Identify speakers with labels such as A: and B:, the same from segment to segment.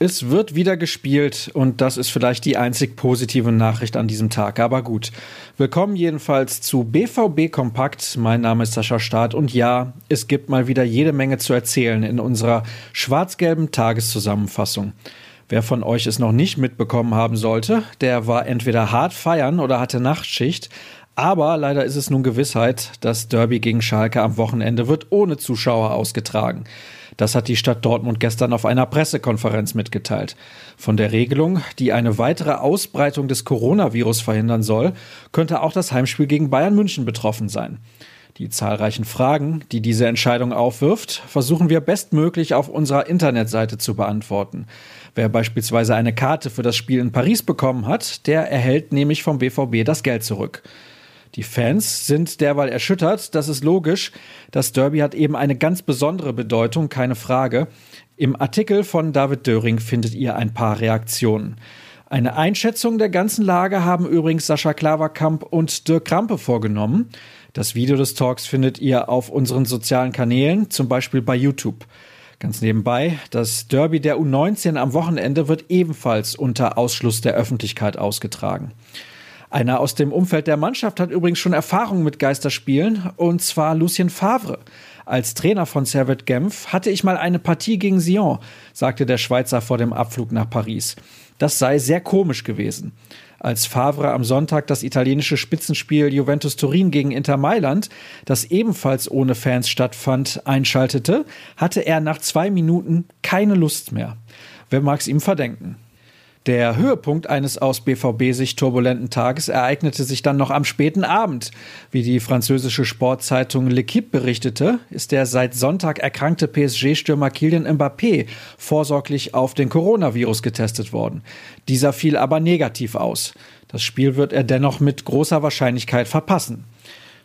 A: Es wird wieder gespielt und das ist vielleicht die einzig positive Nachricht an diesem Tag. Aber gut. Willkommen jedenfalls zu BVB Kompakt. Mein Name ist Sascha Staat und ja, es gibt mal wieder jede Menge zu erzählen in unserer schwarz-gelben Tageszusammenfassung. Wer von euch es noch nicht mitbekommen haben sollte, der war entweder hart feiern oder hatte Nachtschicht. Aber leider ist es nun Gewissheit, das Derby gegen Schalke am Wochenende wird ohne Zuschauer ausgetragen. Das hat die Stadt Dortmund gestern auf einer Pressekonferenz mitgeteilt. Von der Regelung, die eine weitere Ausbreitung des Coronavirus verhindern soll, könnte auch das Heimspiel gegen Bayern München betroffen sein. Die zahlreichen Fragen, die diese Entscheidung aufwirft, versuchen wir bestmöglich auf unserer Internetseite zu beantworten. Wer beispielsweise eine Karte für das Spiel in Paris bekommen hat, der erhält nämlich vom BVB das Geld zurück. Die Fans sind derweil erschüttert, das ist logisch. Das Derby hat eben eine ganz besondere Bedeutung, keine Frage. Im Artikel von David Döring findet ihr ein paar Reaktionen. Eine Einschätzung der ganzen Lage haben übrigens Sascha Klaverkamp und Dirk Krampe vorgenommen. Das Video des Talks findet ihr auf unseren sozialen Kanälen, zum Beispiel bei YouTube. Ganz nebenbei, das Derby der U19 am Wochenende wird ebenfalls unter Ausschluss der Öffentlichkeit ausgetragen. Einer aus dem Umfeld der Mannschaft hat übrigens schon Erfahrung mit Geisterspielen, und zwar Lucien Favre. Als Trainer von Servet Genf hatte ich mal eine Partie gegen Sion, sagte der Schweizer vor dem Abflug nach Paris. Das sei sehr komisch gewesen. Als Favre am Sonntag das italienische Spitzenspiel Juventus Turin gegen Inter Mailand, das ebenfalls ohne Fans stattfand, einschaltete, hatte er nach zwei Minuten keine Lust mehr. Wer mag's ihm verdenken? Der Höhepunkt eines aus BVB-Sicht turbulenten Tages ereignete sich dann noch am späten Abend. Wie die französische Sportzeitung L'Equipe berichtete, ist der seit Sonntag erkrankte PSG-Stürmer Kylian Mbappé vorsorglich auf den Coronavirus getestet worden. Dieser fiel aber negativ aus. Das Spiel wird er dennoch mit großer Wahrscheinlichkeit verpassen.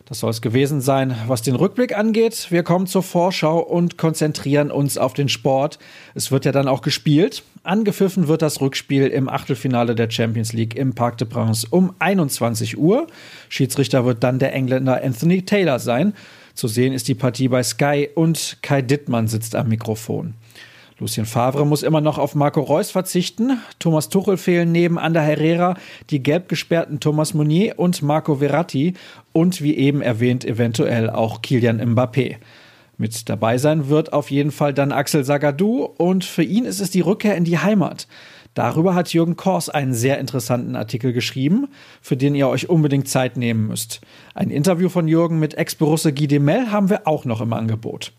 A: Das soll es gewesen sein, was den Rückblick angeht. Wir kommen zur Vorschau und konzentrieren uns auf den Sport. Es wird ja dann auch gespielt. Angepfiffen wird das Rückspiel im Achtelfinale der Champions League im Parc de Princes um 21 Uhr. Schiedsrichter wird dann der Engländer Anthony Taylor sein. Zu sehen ist die Partie bei Sky und Kai Dittmann sitzt am Mikrofon. Lucien Favre muss immer noch auf Marco Reus verzichten. Thomas Tuchel fehlen neben Ander Herrera die gelb gesperrten Thomas Meunier und Marco Verratti und wie eben erwähnt eventuell auch Kilian Mbappé. Mit dabei sein wird auf jeden Fall dann Axel Sagadou und für ihn ist es die Rückkehr in die Heimat. Darüber hat Jürgen Kors einen sehr interessanten Artikel geschrieben, für den ihr euch unbedingt Zeit nehmen müsst. Ein Interview von Jürgen mit Ex-Borusse Guy Demel haben wir auch noch im Angebot.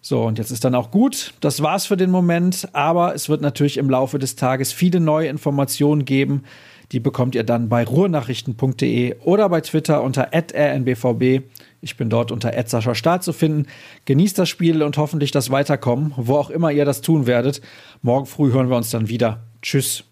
A: So, und jetzt ist dann auch gut. Das war's für den Moment, aber es wird natürlich im Laufe des Tages viele neue Informationen geben. Die bekommt ihr dann bei ruhrnachrichten.de oder bei Twitter unter rnbvb. Ich bin dort unter Start zu finden. Genießt das Spiel und hoffentlich das Weiterkommen, wo auch immer ihr das tun werdet. Morgen früh hören wir uns dann wieder. Tschüss.